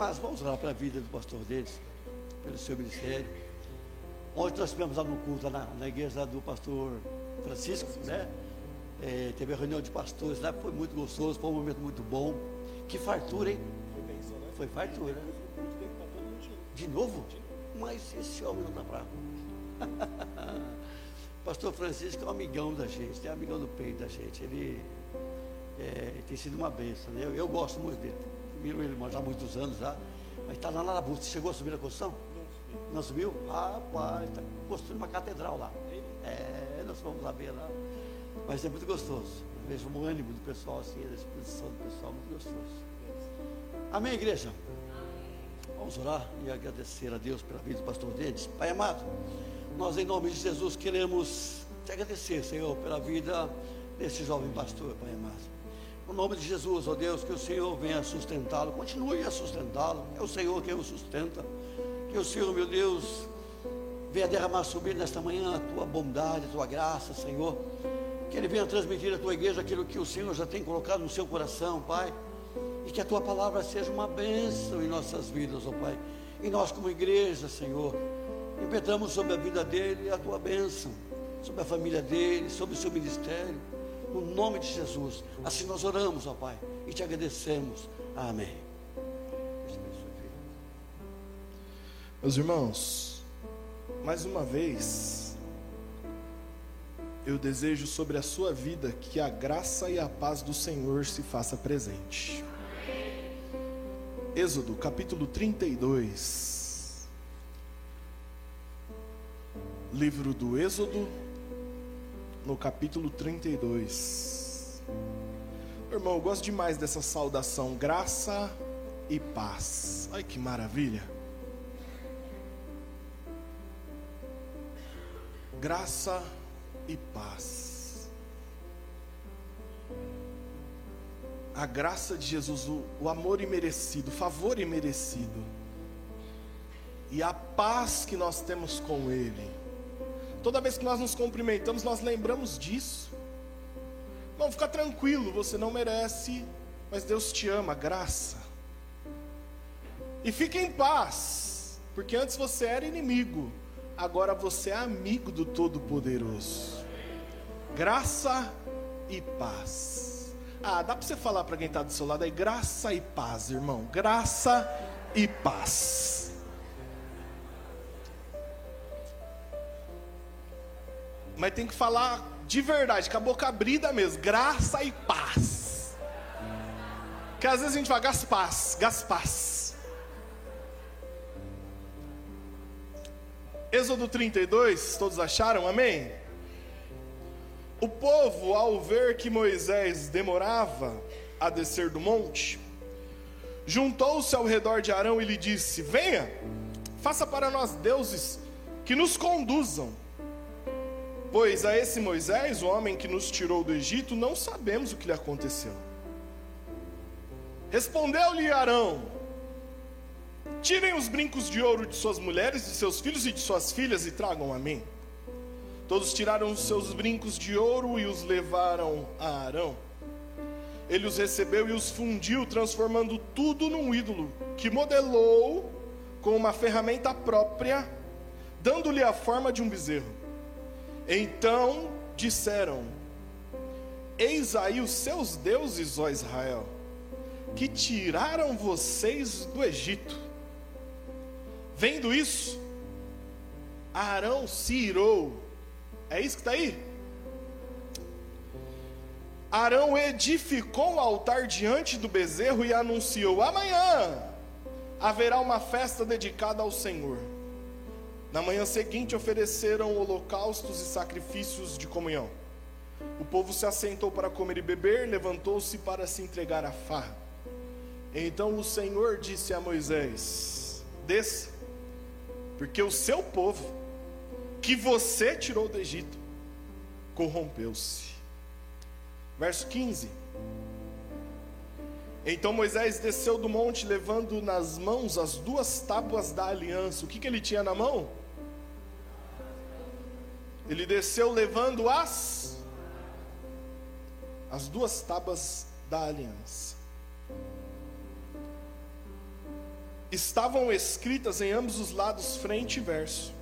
amados, vamos orar pela vida do pastor deles, pelo seu ministério. Ontem nós tivemos lá no culto, lá na, na igreja do pastor Francisco, né? É, teve a reunião de pastores lá, foi muito gostoso, foi um momento muito bom. Que fartura, hein? Foi fartura. De novo? Mas esse homem não está fraco. Pastor Francisco é um amigão da gente, é um amigão do peito da gente. Ele é, tem sido uma bênção. Né? Eu, eu, gosto muito dele. Viram ele já há muitos anos já. Mas está lá na Labuta. Chegou a subir a construção? Não subiu? Rapaz, está construindo uma catedral lá. É, nós vamos lá ver lá. Mas é muito gostoso. Eu vejo o ânimo do pessoal assim, a disposição do pessoal, muito gostoso. Amém, igreja? Vamos orar e agradecer a Deus pela vida do pastor Dedes. Pai amado, nós em nome de Jesus queremos te agradecer, Senhor, pela vida desse jovem pastor, Pai amado. No nome de Jesus, ó Deus, que o Senhor venha sustentá-lo, continue a sustentá-lo. É o Senhor quem o sustenta. Que o Senhor, meu Deus, venha derramar sobre ele nesta manhã a tua bondade, a tua graça, Senhor. Que ele venha transmitir à tua igreja aquilo que o Senhor já tem colocado no seu coração, Pai. E que a tua palavra seja uma bênção em nossas vidas, ó Pai. E nós, como igreja, Senhor, impetramos sobre a vida dele a tua bênção, sobre a família dele, sobre o seu ministério no nome de Jesus. Assim nós oramos, ó Pai, e te agradecemos. Amém. Meus irmãos, mais uma vez, eu desejo sobre a sua vida que a graça e a paz do Senhor se faça presente. Êxodo capítulo 32. Livro do Êxodo, no capítulo 32. Irmão, eu gosto demais dessa saudação, graça e paz. Ai que maravilha. Graça e paz. A graça de Jesus, o, o amor imerecido, o favor imerecido. E a paz que nós temos com Ele Toda vez que nós nos cumprimentamos, nós lembramos disso. Não, fica tranquilo, você não merece, mas Deus te ama, graça. E fique em paz, porque antes você era inimigo, agora você é amigo do Todo-Poderoso. Graça e paz. Ah, dá para você falar para quem está do seu lado aí, graça e paz, irmão. Graça e paz. Mas tem que falar de verdade, com a boca abrida mesmo, graça e paz. Que às vezes a gente fala gaspaz, gaspaz. Êxodo 32, todos acharam? Amém? O povo, ao ver que Moisés demorava a descer do monte, juntou-se ao redor de Arão e lhe disse: Venha, faça para nós deuses que nos conduzam. Pois a esse Moisés, o homem que nos tirou do Egito, não sabemos o que lhe aconteceu. Respondeu-lhe Arão: Tirem os brincos de ouro de suas mulheres, de seus filhos e de suas filhas e tragam a mim. Todos tiraram os seus brincos de ouro e os levaram a Arão. Ele os recebeu e os fundiu, transformando tudo num ídolo, que modelou com uma ferramenta própria, dando-lhe a forma de um bezerro. Então disseram: Eis aí os seus deuses, ó Israel, que tiraram vocês do Egito. Vendo isso, Arão se irou. É isso que está aí? Arão edificou o altar diante do bezerro e anunciou: Amanhã haverá uma festa dedicada ao Senhor. Na manhã seguinte ofereceram holocaustos e sacrifícios de comunhão. O povo se assentou para comer e beber, levantou-se para se entregar à farra. Então o Senhor disse a Moisés: Desça, porque o seu povo, que você tirou do Egito, corrompeu-se. Verso 15. Então Moisés desceu do monte, levando nas mãos as duas tábuas da aliança. O que, que ele tinha na mão? Ele desceu levando as as duas tábuas da aliança. estavam escritas em ambos os lados, frente e verso.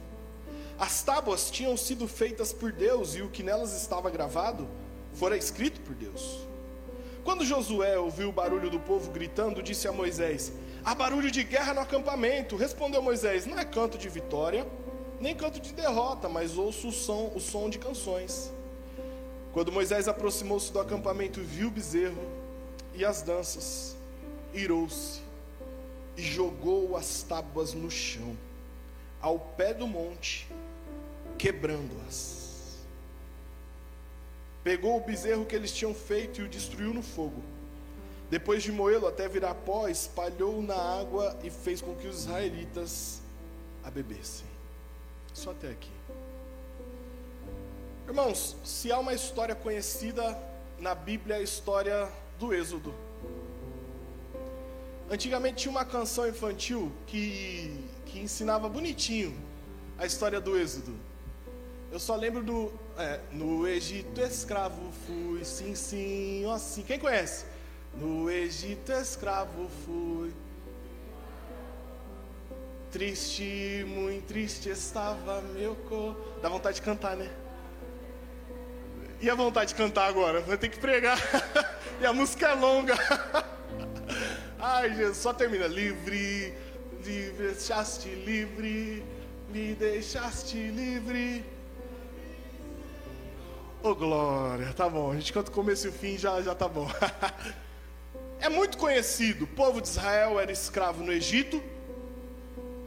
As tábuas tinham sido feitas por Deus e o que nelas estava gravado fora escrito por Deus. Quando Josué ouviu o barulho do povo gritando, disse a Moisés: Há barulho de guerra no acampamento. Respondeu Moisés: Não é canto de vitória, nem canto de derrota, mas ouço o som, o som de canções. Quando Moisés aproximou-se do acampamento, viu o bezerro e as danças, irou-se e jogou as tábuas no chão, ao pé do monte, quebrando-as. Pegou o bezerro que eles tinham feito e o destruiu no fogo. Depois de moê-lo até virar pó, espalhou na água e fez com que os israelitas a bebessem. Só até aqui. Irmãos, se há uma história conhecida na Bíblia, é a história do Êxodo. Antigamente tinha uma canção infantil que, que ensinava bonitinho a história do Êxodo. Eu só lembro do. É, no Egito escravo fui, sim, sim, ó sim. Quem conhece? No Egito escravo fui. Triste, muito triste estava meu cor. Dá vontade de cantar, né? E a vontade de cantar agora? Vai ter que pregar. e a música é longa. Ai, Jesus, só termina. Livre, livre, deixaste livre, me deixaste livre. Ô oh, glória, tá bom. A gente canta o começo e o fim, já, já tá bom. é muito conhecido. O povo de Israel era escravo no Egito.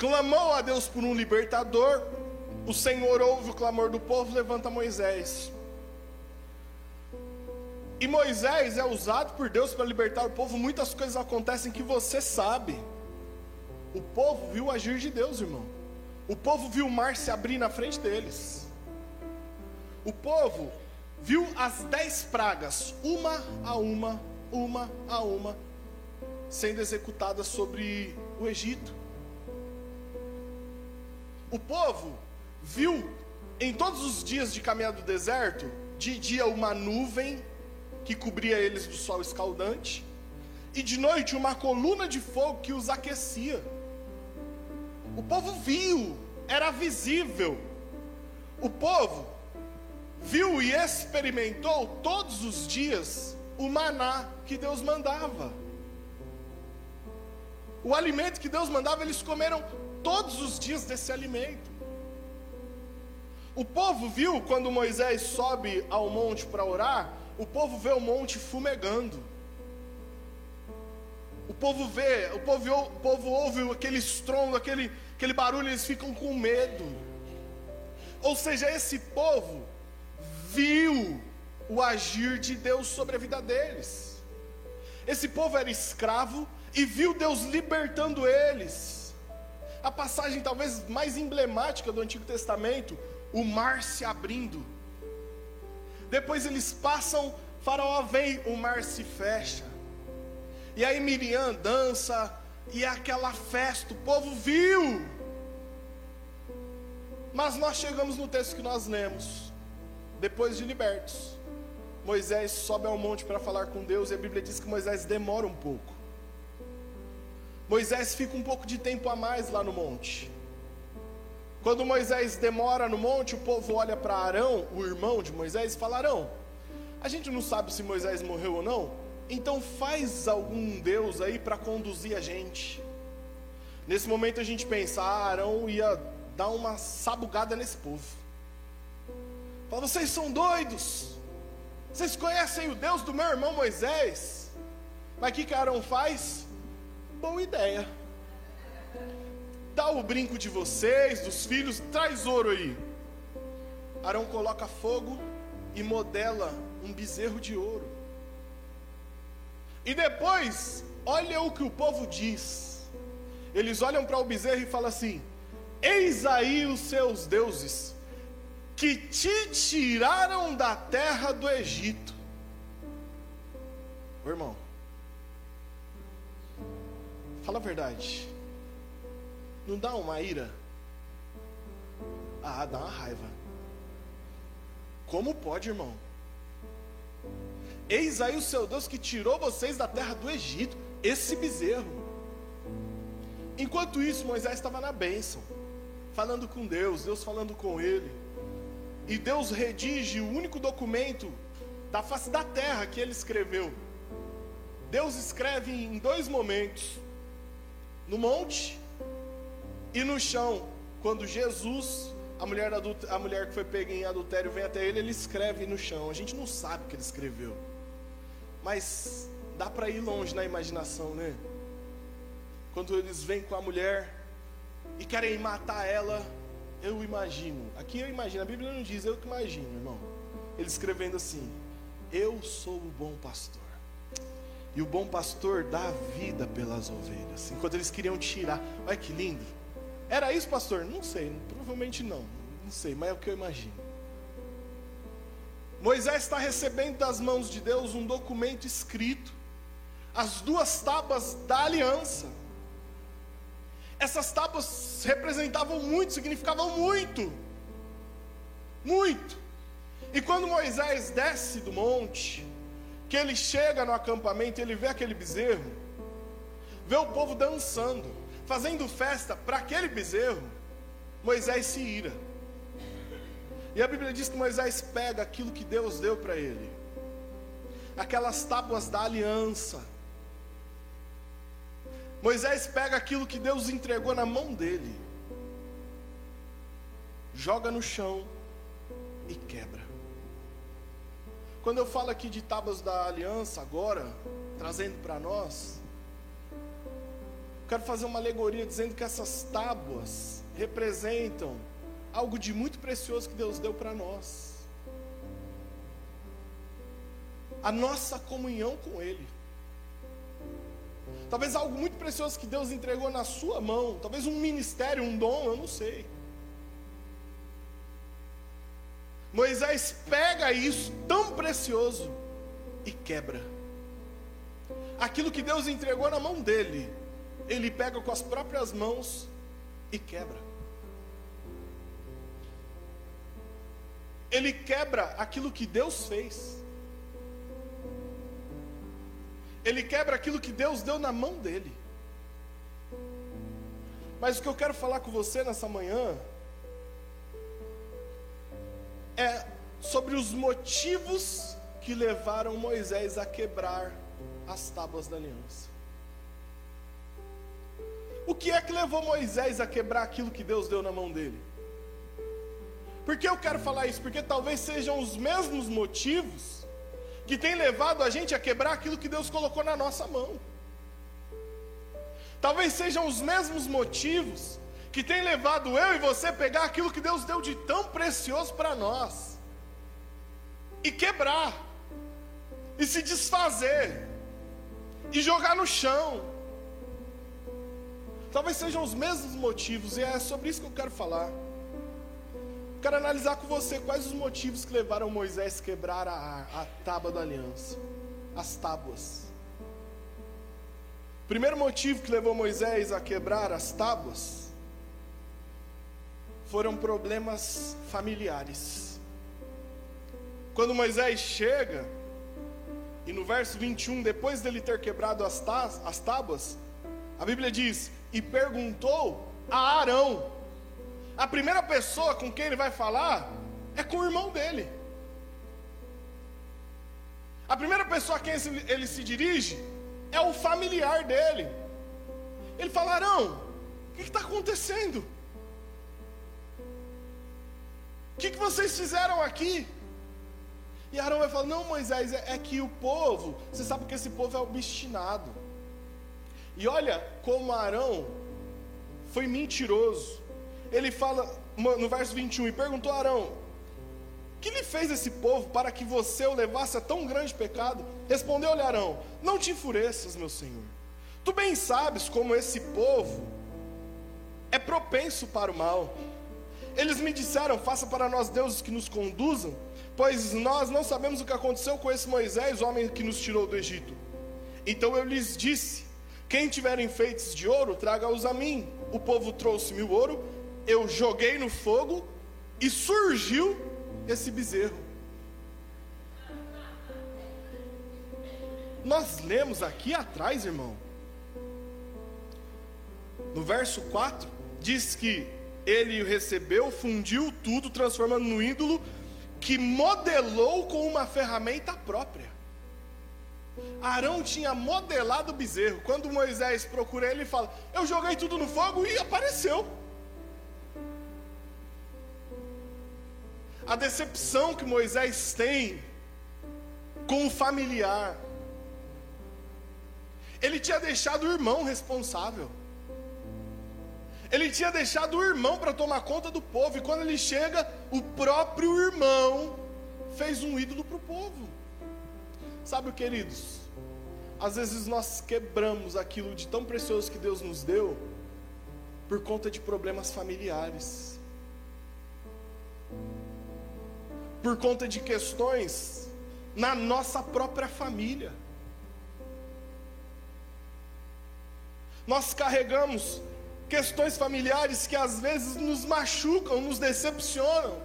Clamou a Deus por um libertador. O Senhor ouve o clamor do povo, levanta Moisés. E Moisés é usado por Deus para libertar o povo. Muitas coisas acontecem que você sabe. O povo viu o agir de Deus, irmão. O povo viu o mar se abrir na frente deles. O povo viu as dez pragas, uma a uma, uma a uma, sendo executadas sobre o Egito. O povo viu em todos os dias de caminhada do deserto, de dia uma nuvem que cobria eles do sol escaldante, e de noite uma coluna de fogo que os aquecia. O povo viu, era visível. O povo viu e experimentou todos os dias o maná que Deus mandava. O alimento que Deus mandava, eles comeram todos os dias desse alimento. O povo viu quando Moisés sobe ao monte para orar, o povo vê o monte fumegando. O povo vê, o povo, o povo ouve aquele estrondo, aquele, aquele barulho, eles ficam com medo. Ou seja, esse povo viu o agir de Deus sobre a vida deles. Esse povo era escravo e viu Deus libertando eles. A passagem talvez mais emblemática do Antigo Testamento, o mar se abrindo depois eles passam, Faraó vem, o mar se fecha. E aí Miriam dança, e é aquela festa, o povo viu. Mas nós chegamos no texto que nós lemos, depois de libertos. Moisés sobe ao monte para falar com Deus, e a Bíblia diz que Moisés demora um pouco. Moisés fica um pouco de tempo a mais lá no monte. Quando Moisés demora no monte, o povo olha para Arão, o irmão de Moisés, e fala: Arão, a gente não sabe se Moisés morreu ou não, então faz algum Deus aí para conduzir a gente. Nesse momento a gente pensa: ah, Arão ia dar uma sabugada nesse povo. Fala, vocês são doidos. Vocês conhecem o Deus do meu irmão Moisés? Mas o que, que Arão faz? Boa ideia dá o brinco de vocês, dos filhos, traz ouro aí. Arão coloca fogo e modela um bezerro de ouro. E depois, olha o que o povo diz. Eles olham para o bezerro e falam assim: Eis aí os seus deuses, que te tiraram da terra do Egito. Ô, irmão, fala a verdade. Não dá uma ira? Ah, dá uma raiva. Como pode, irmão? Eis aí o seu Deus que tirou vocês da terra do Egito, esse bezerro. Enquanto isso, Moisés estava na bênção, falando com Deus, Deus falando com ele. E Deus redige o único documento da face da terra que ele escreveu. Deus escreve em dois momentos: no monte e no chão. Quando Jesus, a mulher, a mulher que foi pega em adultério, vem até ele, ele escreve no chão. A gente não sabe o que ele escreveu, mas dá para ir longe na imaginação, né? Quando eles vêm com a mulher e querem matar ela, eu imagino. Aqui eu imagino, a Bíblia não diz, eu que imagino, irmão. Ele escrevendo assim: Eu sou o bom pastor. E o bom pastor dá a vida pelas ovelhas. Enquanto eles queriam tirar. Olha que lindo. Era isso, pastor? Não sei, provavelmente não. Não sei, mas é o que eu imagino. Moisés está recebendo das mãos de Deus um documento escrito, as duas tábuas da aliança. Essas tábuas representavam muito, significavam muito. Muito. E quando Moisés desce do monte, que ele chega no acampamento, ele vê aquele bezerro, vê o povo dançando, fazendo festa para aquele bezerro, Moisés se ira. E a Bíblia diz que Moisés pega aquilo que Deus deu para ele, aquelas tábuas da aliança. Moisés pega aquilo que Deus entregou na mão dele, joga no chão e quebra. Quando eu falo aqui de tábuas da aliança, agora, trazendo para nós, quero fazer uma alegoria dizendo que essas tábuas representam algo de muito precioso que Deus deu para nós. A nossa comunhão com Ele. Talvez algo muito precioso que Deus entregou na sua mão, talvez um ministério, um dom, eu não sei. Moisés pega isso tão precioso e quebra. Aquilo que Deus entregou na mão dele, ele pega com as próprias mãos e quebra. Ele quebra aquilo que Deus fez. Ele quebra aquilo que Deus deu na mão dele. Mas o que eu quero falar com você nessa manhã é sobre os motivos que levaram Moisés a quebrar as tábuas da aliança. O que é que levou Moisés a quebrar aquilo que Deus deu na mão dele? Por que eu quero falar isso? Porque talvez sejam os mesmos motivos que têm levado a gente a quebrar aquilo que Deus colocou na nossa mão. Talvez sejam os mesmos motivos que tem levado eu e você a pegar aquilo que Deus deu de tão precioso para nós e quebrar, e se desfazer, e jogar no chão. Talvez sejam os mesmos motivos, e é sobre isso que eu quero falar. Quero analisar com você quais os motivos que levaram Moisés a quebrar a, a tábua da aliança, as tábuas. Primeiro motivo que levou Moisés a quebrar as tábuas foram problemas familiares. Quando Moisés chega, e no verso 21, depois dele ter quebrado as, as tábuas, a Bíblia diz: E perguntou a Arão. A primeira pessoa com quem ele vai falar é com o irmão dele. A primeira pessoa a quem ele se dirige é o familiar dele. Ele fala: Arão, o que está acontecendo? Que, que vocês fizeram aqui? E Arão vai falar: Não, Moisés, é, é que o povo, você sabe que esse povo é obstinado. E olha como Arão foi mentiroso. Ele fala no verso 21 e perguntou a Arão: Que lhe fez esse povo para que você o levasse a tão grande pecado? Respondeu-lhe Arão: Não te enfureças, meu senhor. Tu bem sabes como esse povo é propenso para o mal. Eles me disseram: Faça para nós deuses que nos conduzam, pois nós não sabemos o que aconteceu com esse Moisés, o homem que nos tirou do Egito. Então eu lhes disse: Quem tiver enfeites de ouro, traga-os a mim. O povo trouxe-me o ouro, eu joguei no fogo e surgiu esse bezerro. Nós lemos aqui atrás, irmão, No verso 4, diz que ele recebeu, fundiu tudo, transformando no ídolo, que modelou com uma ferramenta própria. Arão tinha modelado o bezerro. Quando Moisés procura ele, ele fala: Eu joguei tudo no fogo e apareceu. A decepção que Moisés tem com o familiar. Ele tinha deixado o irmão responsável. Ele tinha deixado o irmão para tomar conta do povo. E quando ele chega, o próprio irmão fez um ídolo para o povo. Sabe, queridos? Às vezes nós quebramos aquilo de tão precioso que Deus nos deu por conta de problemas familiares. Por conta de questões na nossa própria família. Nós carregamos questões familiares que às vezes nos machucam, nos decepcionam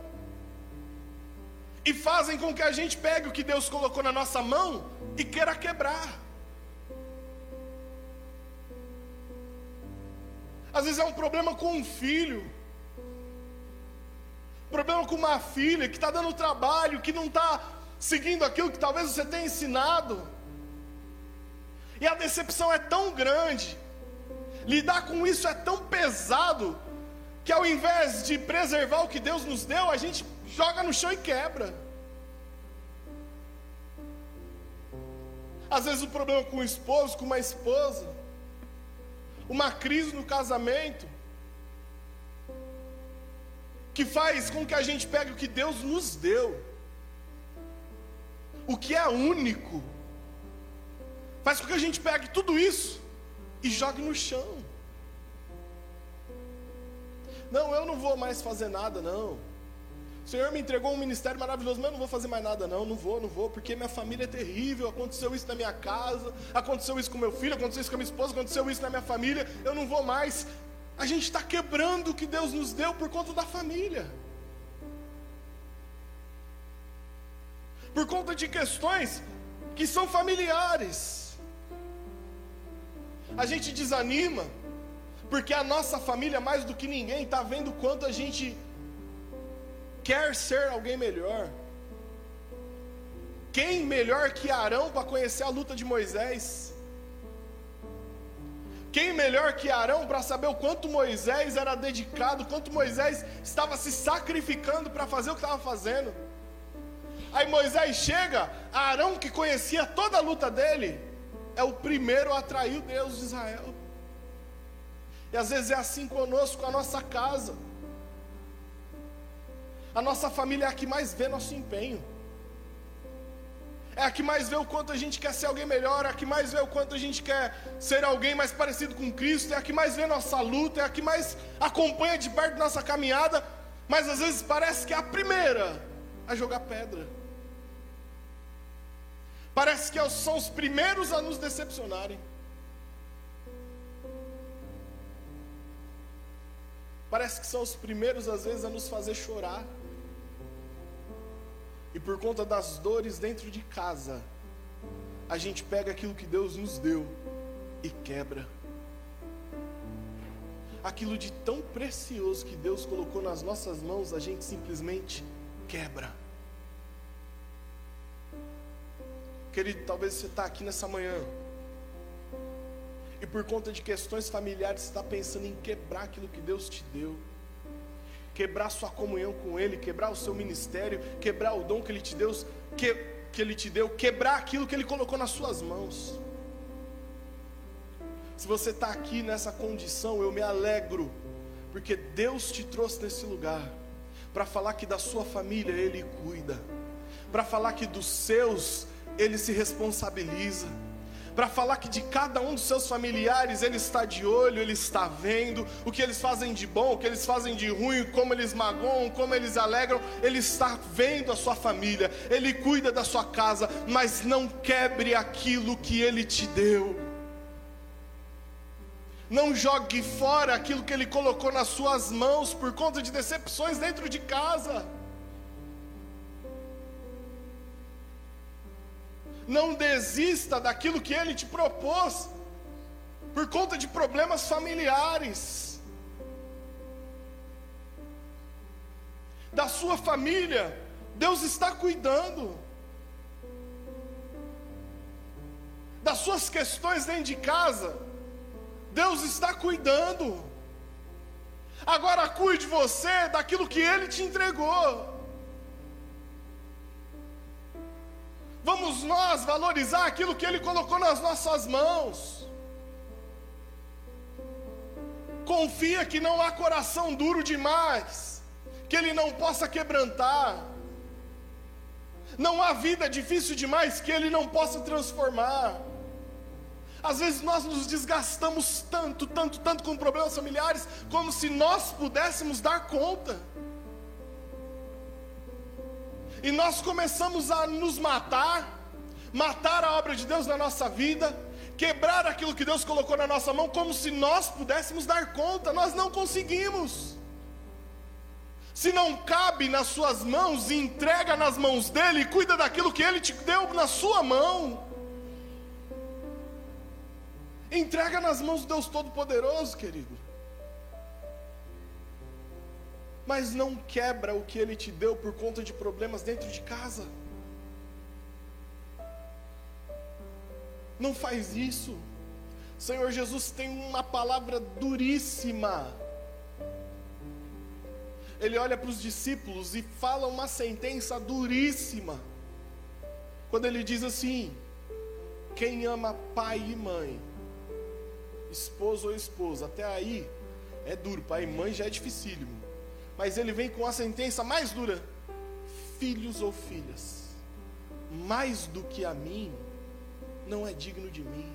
e fazem com que a gente pegue o que Deus colocou na nossa mão e queira quebrar. Às vezes é um problema com um filho, problema com uma filha que está dando trabalho, que não está seguindo aquilo que talvez você tenha ensinado. E a decepção é tão grande, lidar com isso é tão pesado, que ao invés de preservar o que Deus nos deu, a gente joga no chão e quebra. Às vezes o problema com o esposo, com uma esposa, uma crise no casamento, que faz com que a gente pegue o que Deus nos deu o que é único, faz com que a gente pegue tudo isso e jogue no chão. Não, eu não vou mais fazer nada, não. O Senhor me entregou um ministério maravilhoso, mas eu não vou fazer mais nada, não. Não vou, não vou, porque minha família é terrível. Aconteceu isso na minha casa, aconteceu isso com meu filho, aconteceu isso com a minha esposa, aconteceu isso na minha família. Eu não vou mais. A gente está quebrando o que Deus nos deu por conta da família. por conta de questões que são familiares. A gente desanima, porque a nossa família, mais do que ninguém, está vendo quanto a gente quer ser alguém melhor. Quem melhor que Arão para conhecer a luta de Moisés? Quem melhor que Arão para saber o quanto Moisés era dedicado, quanto Moisés estava se sacrificando para fazer o que estava fazendo? Aí Moisés chega, Arão, que conhecia toda a luta dele, é o primeiro a atrair o Deus de Israel. E às vezes é assim conosco, com a nossa casa. A nossa família é a que mais vê nosso empenho. É a que mais vê o quanto a gente quer ser alguém melhor, é a que mais vê o quanto a gente quer ser alguém mais parecido com Cristo, é a que mais vê nossa luta, é a que mais acompanha de perto nossa caminhada, mas às vezes parece que é a primeira a jogar pedra. Parece que são os primeiros a nos decepcionarem. Parece que são os primeiros, às vezes, a nos fazer chorar. E por conta das dores dentro de casa, a gente pega aquilo que Deus nos deu e quebra. Aquilo de tão precioso que Deus colocou nas nossas mãos, a gente simplesmente quebra. Querido, talvez você está aqui nessa manhã. E por conta de questões familiares, você está pensando em quebrar aquilo que Deus te deu. Quebrar sua comunhão com Ele, quebrar o seu ministério, quebrar o dom que Ele te deu, que, que Ele te deu, quebrar aquilo que Ele colocou nas suas mãos. Se você está aqui nessa condição, eu me alegro, porque Deus te trouxe nesse lugar para falar que da sua família Ele cuida, para falar que dos seus ele se responsabiliza. Para falar que de cada um dos seus familiares ele está de olho, ele está vendo o que eles fazem de bom, o que eles fazem de ruim, como eles magoam, como eles alegram, ele está vendo a sua família, ele cuida da sua casa, mas não quebre aquilo que ele te deu. Não jogue fora aquilo que ele colocou nas suas mãos por conta de decepções dentro de casa. Não desista daquilo que Ele te propôs. por conta de problemas familiares. Da sua família, Deus está cuidando. Das suas questões dentro de casa, Deus está cuidando. Agora cuide você daquilo que Ele te entregou. Vamos nós valorizar aquilo que Ele colocou nas nossas mãos. Confia que não há coração duro demais, que Ele não possa quebrantar. Não há vida difícil demais que Ele não possa transformar. Às vezes nós nos desgastamos tanto, tanto, tanto com problemas familiares, como se nós pudéssemos dar conta. E nós começamos a nos matar, matar a obra de Deus na nossa vida, quebrar aquilo que Deus colocou na nossa mão, como se nós pudéssemos dar conta, nós não conseguimos. Se não cabe nas suas mãos, entrega nas mãos dele, e cuida daquilo que ele te deu na sua mão. Entrega nas mãos do Deus Todo-Poderoso, querido. Mas não quebra o que Ele te deu por conta de problemas dentro de casa. Não faz isso. Senhor Jesus tem uma palavra duríssima. Ele olha para os discípulos e fala uma sentença duríssima. Quando ele diz assim: Quem ama pai e mãe esposo ou esposa. Até aí é duro, pai e mãe já é dificílimo. Mas ele vem com a sentença mais dura: filhos ou filhas, mais do que a mim, não é digno de mim.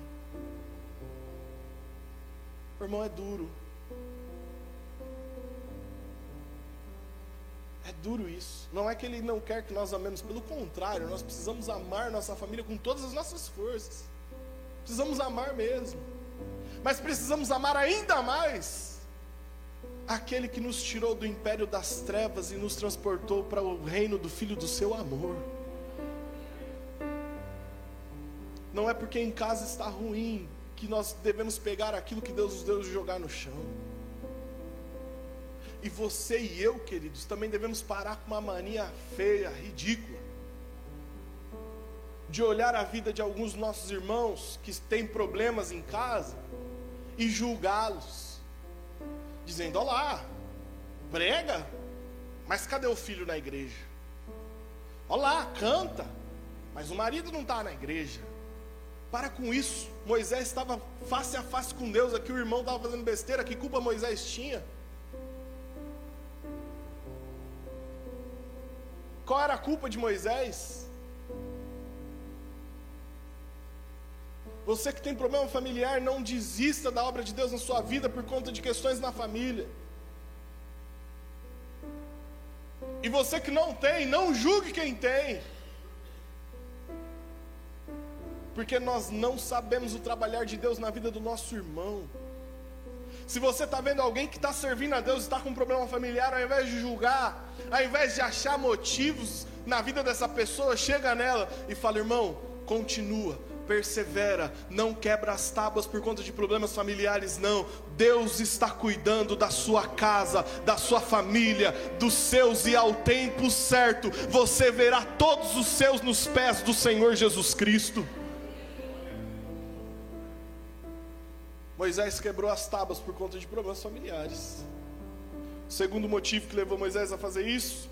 O irmão é duro. É duro isso. Não é que ele não quer que nós amemos, pelo contrário, nós precisamos amar nossa família com todas as nossas forças. Precisamos amar mesmo mas precisamos amar ainda mais aquele que nos tirou do império das trevas e nos transportou para o reino do Filho do seu amor. Não é porque em casa está ruim que nós devemos pegar aquilo que Deus nos deu e jogar no chão. E você e eu, queridos, também devemos parar com uma mania feia, ridícula, de olhar a vida de alguns nossos irmãos que têm problemas em casa e julgá-los, dizendo: Olá, prega, mas cadê o filho na igreja? Olá, canta, mas o marido não está na igreja. Para com isso, Moisés estava face a face com Deus, aqui o irmão estava fazendo besteira, que culpa Moisés tinha? Qual era a culpa de Moisés? Você que tem problema familiar, não desista da obra de Deus na sua vida por conta de questões na família. E você que não tem, não julgue quem tem. Porque nós não sabemos o trabalhar de Deus na vida do nosso irmão. Se você está vendo alguém que está servindo a Deus e está com um problema familiar, ao invés de julgar, ao invés de achar motivos na vida dessa pessoa, chega nela e fala: irmão, continua, persevera, não quebra as tábuas por conta de problemas familiares, não. Deus está cuidando da sua casa, da sua família, dos seus, e ao tempo certo você verá todos os seus nos pés do Senhor Jesus Cristo. Moisés quebrou as tábuas por conta de problemas familiares. O segundo motivo que levou Moisés a fazer isso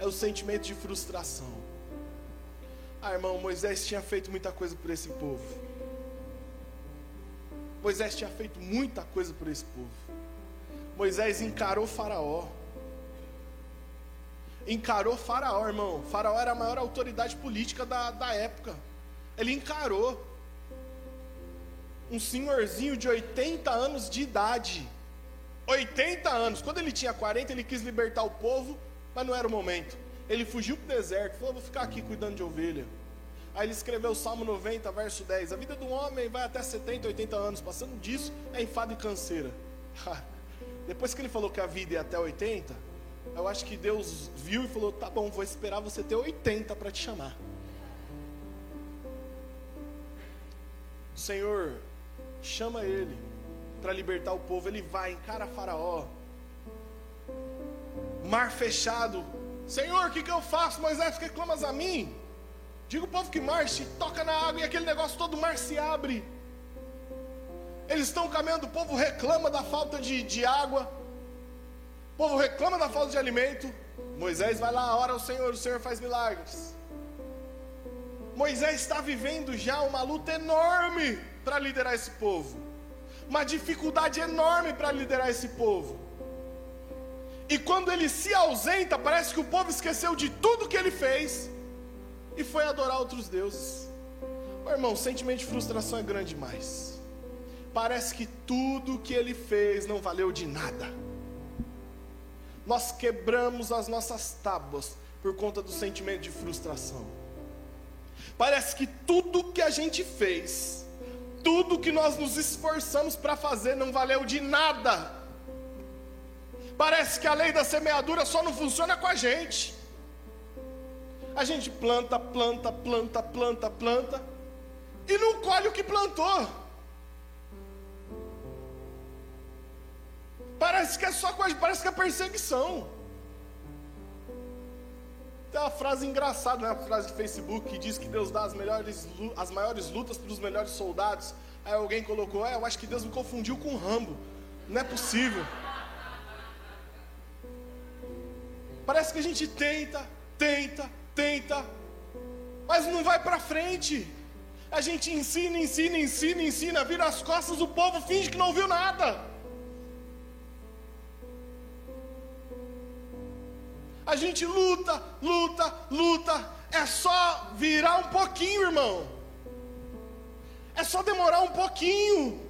é o sentimento de frustração. Ah, irmão, Moisés tinha feito muita coisa por esse povo. Moisés tinha feito muita coisa por esse povo. Moisés encarou Faraó. Encarou Faraó, irmão. Faraó era a maior autoridade política da, da época. Ele encarou. Um senhorzinho de 80 anos de idade. 80 anos. Quando ele tinha 40, ele quis libertar o povo, mas não era o momento. Ele fugiu para o deserto, falou: Vou ficar aqui cuidando de ovelha. Aí ele escreveu o Salmo 90, verso 10. A vida do homem vai até 70, 80 anos. Passando disso, é enfado e canseira. Depois que ele falou que a vida é até 80, eu acho que Deus viu e falou: Tá bom, vou esperar você ter 80 para te chamar. O Senhor chama ele para libertar o povo. Ele vai, encara Faraó. Mar fechado. Senhor, o que, que eu faço? Moisés, que clamas a mim? Diga o povo que marche, toca na água e aquele negócio todo o mar se abre. Eles estão caminhando, o povo reclama da falta de, de água. O povo reclama da falta de alimento. Moisés vai lá, ora ao Senhor, o Senhor faz milagres. Moisés está vivendo já uma luta enorme para liderar esse povo, uma dificuldade enorme para liderar esse povo. E quando ele se ausenta, parece que o povo esqueceu de tudo que ele fez e foi adorar outros deuses. Meu irmão, o sentimento de frustração é grande demais. Parece que tudo que ele fez não valeu de nada nós quebramos as nossas tábuas por conta do sentimento de frustração. Parece que tudo que a gente fez, tudo que nós nos esforçamos para fazer não valeu de nada. Parece que a lei da semeadura só não funciona com a gente. A gente planta, planta, planta, planta, planta e não colhe o que plantou. Parece que é só coisa, parece que é perseguição. Tem uma frase engraçada, né? uma frase de Facebook que diz que Deus dá as, melhores, as maiores lutas para os melhores soldados. Aí alguém colocou, é, eu acho que Deus me confundiu com Rambo. Não é possível. Parece que a gente tenta, tenta, tenta, mas não vai para frente. A gente ensina, ensina, ensina, ensina, vira as costas, o povo finge que não ouviu nada. A gente luta, luta, luta. É só virar um pouquinho, irmão. É só demorar um pouquinho.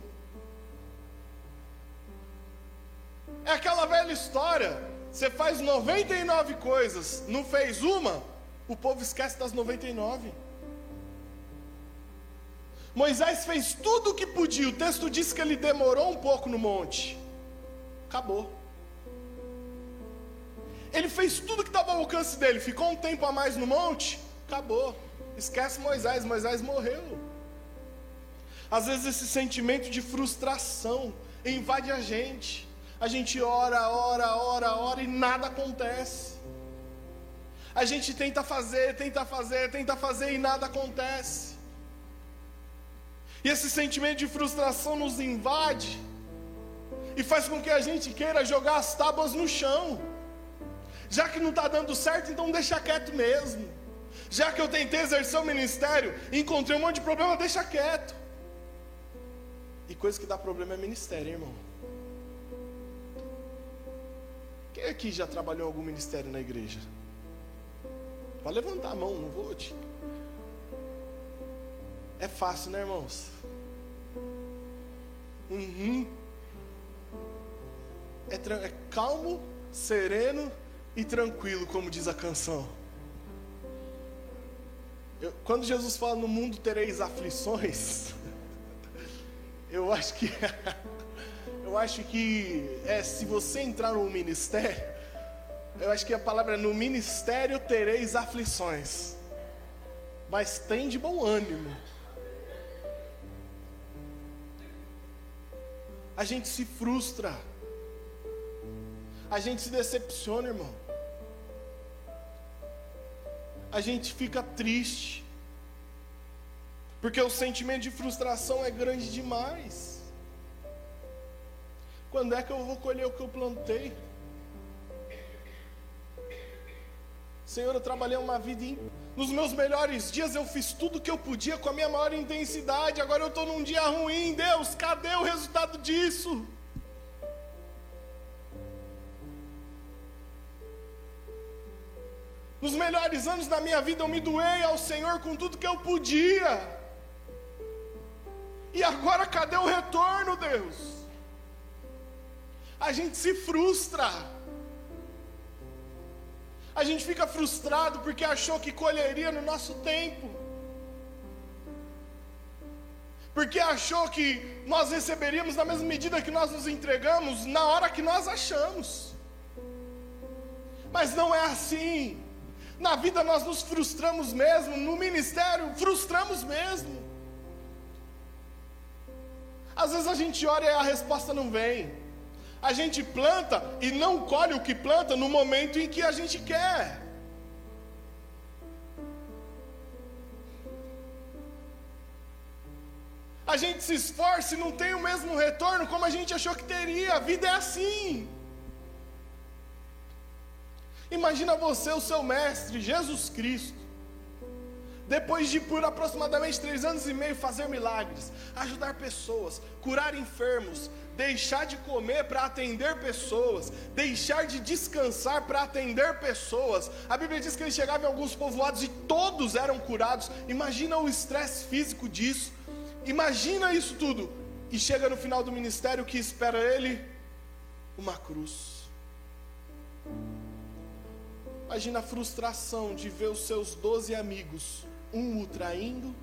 É aquela velha história. Você faz 99 coisas, não fez uma, o povo esquece das 99. Moisés fez tudo o que podia. O texto diz que ele demorou um pouco no monte. Acabou. Ele fez tudo que estava ao alcance dele, ficou um tempo a mais no monte, acabou. Esquece Moisés, Moisés morreu. Às vezes esse sentimento de frustração invade a gente. A gente ora, ora, ora, ora e nada acontece. A gente tenta fazer, tenta fazer, tenta fazer e nada acontece. E esse sentimento de frustração nos invade e faz com que a gente queira jogar as tábuas no chão. Já que não está dando certo, então deixa quieto mesmo. Já que eu tentei exercer o ministério, encontrei um monte de problema, deixa quieto. E coisa que dá problema é ministério, hein, irmão. Quem aqui já trabalhou em algum ministério na igreja? Pode levantar a mão, não vou te. É fácil, né, irmãos? Uhum. É, é calmo, sereno e tranquilo, como diz a canção. Eu, quando Jesus fala no mundo tereis aflições, eu acho que eu acho que é se você entrar no ministério, eu acho que a palavra é no ministério tereis aflições. Mas tem de bom ânimo. A gente se frustra. A gente se decepciona, irmão a gente fica triste, porque o sentimento de frustração é grande demais. Quando é que eu vou colher o que eu plantei? Senhor, eu trabalhei uma vida nos meus melhores dias, eu fiz tudo o que eu podia com a minha maior intensidade. Agora eu estou num dia ruim, Deus, cadê o resultado disso? Nos melhores anos da minha vida eu me doei ao Senhor com tudo que eu podia. E agora cadê o retorno, Deus? A gente se frustra. A gente fica frustrado porque achou que colheria no nosso tempo. Porque achou que nós receberíamos na mesma medida que nós nos entregamos, na hora que nós achamos. Mas não é assim. Na vida nós nos frustramos mesmo, no ministério frustramos mesmo. Às vezes a gente ora e a resposta não vem. A gente planta e não colhe o que planta no momento em que a gente quer. A gente se esforça e não tem o mesmo retorno como a gente achou que teria. A vida é assim. Imagina você, o seu mestre, Jesus Cristo, depois de por aproximadamente três anos e meio fazer milagres, ajudar pessoas, curar enfermos, deixar de comer para atender pessoas, deixar de descansar para atender pessoas. A Bíblia diz que ele chegava em alguns povoados e todos eram curados. Imagina o estresse físico disso. Imagina isso tudo. E chega no final do ministério que espera ele uma cruz. Imagina a frustração de ver os seus doze amigos um o traindo,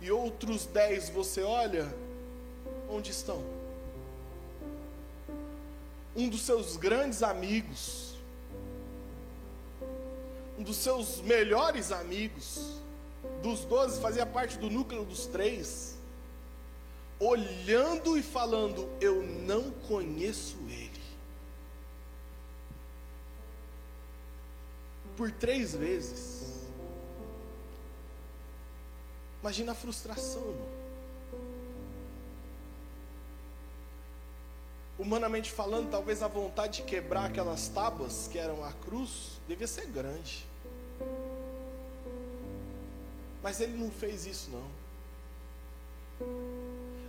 e outros dez você olha, onde estão? Um dos seus grandes amigos, um dos seus melhores amigos, dos doze fazia parte do núcleo dos três, olhando e falando: Eu não conheço ele. Por três vezes. Imagina a frustração, irmão. Humanamente falando, talvez a vontade de quebrar aquelas tábuas que eram a cruz devia ser grande. Mas ele não fez isso não.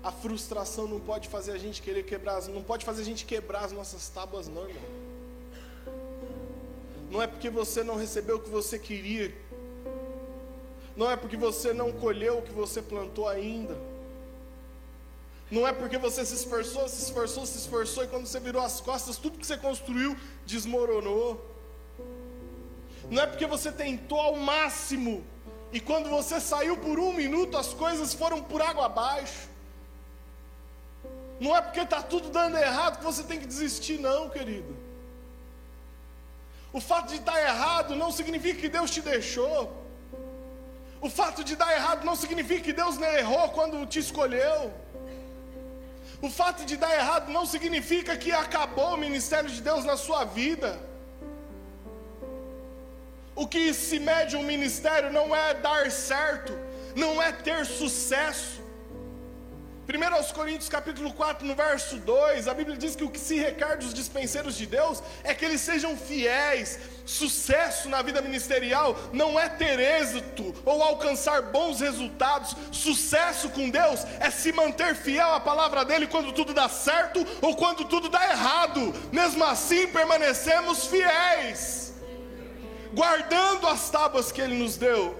A frustração não pode fazer a gente querer quebrar, não pode fazer a gente quebrar as nossas tábuas não, irmão. Não é porque você não recebeu o que você queria não é porque você não colheu o que você plantou ainda. Não é porque você se esforçou, se esforçou, se esforçou e quando você virou as costas, tudo que você construiu desmoronou. Não é porque você tentou ao máximo e quando você saiu por um minuto as coisas foram por água abaixo. Não é porque está tudo dando errado que você tem que desistir, não, querido. O fato de estar errado não significa que Deus te deixou. O fato de dar errado não significa que Deus não errou quando te escolheu. O fato de dar errado não significa que acabou o ministério de Deus na sua vida. O que se mede um ministério não é dar certo, não é ter sucesso. 1 Coríntios capítulo 4, no verso 2, a Bíblia diz que o que se requer dos dispenseiros de Deus é que eles sejam fiéis. Sucesso na vida ministerial não é ter êxito ou alcançar bons resultados. Sucesso com Deus é se manter fiel à palavra dele quando tudo dá certo ou quando tudo dá errado. Mesmo assim, permanecemos fiéis, guardando as tábuas que ele nos deu,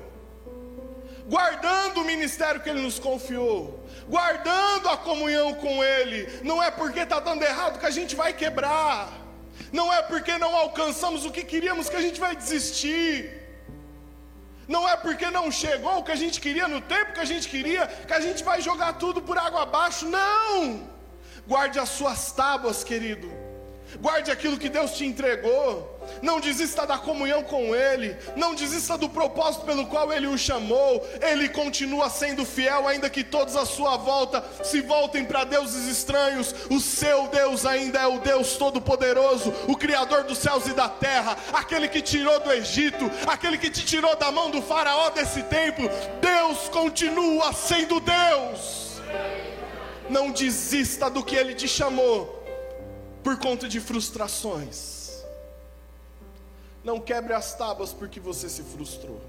guardando o ministério que ele nos confiou guardando a comunhão com Ele. Não é porque está dando errado que a gente vai quebrar. Não é porque não alcançamos o que queríamos que a gente vai desistir. Não é porque não chegou o que a gente queria no tempo que a gente queria que a gente vai jogar tudo por água abaixo. Não! Guarde as suas tábuas, querido. Guarde aquilo que Deus te entregou. Não desista da comunhão com Ele. Não desista do propósito pelo qual Ele o chamou. Ele continua sendo fiel, ainda que todos à sua volta se voltem para deuses estranhos. O seu Deus ainda é o Deus Todo-Poderoso, o Criador dos céus e da terra, aquele que tirou do Egito, aquele que te tirou da mão do Faraó desse tempo. Deus continua sendo Deus. Não desista do que Ele te chamou por conta de frustrações. Não quebre as tábuas porque você se frustrou.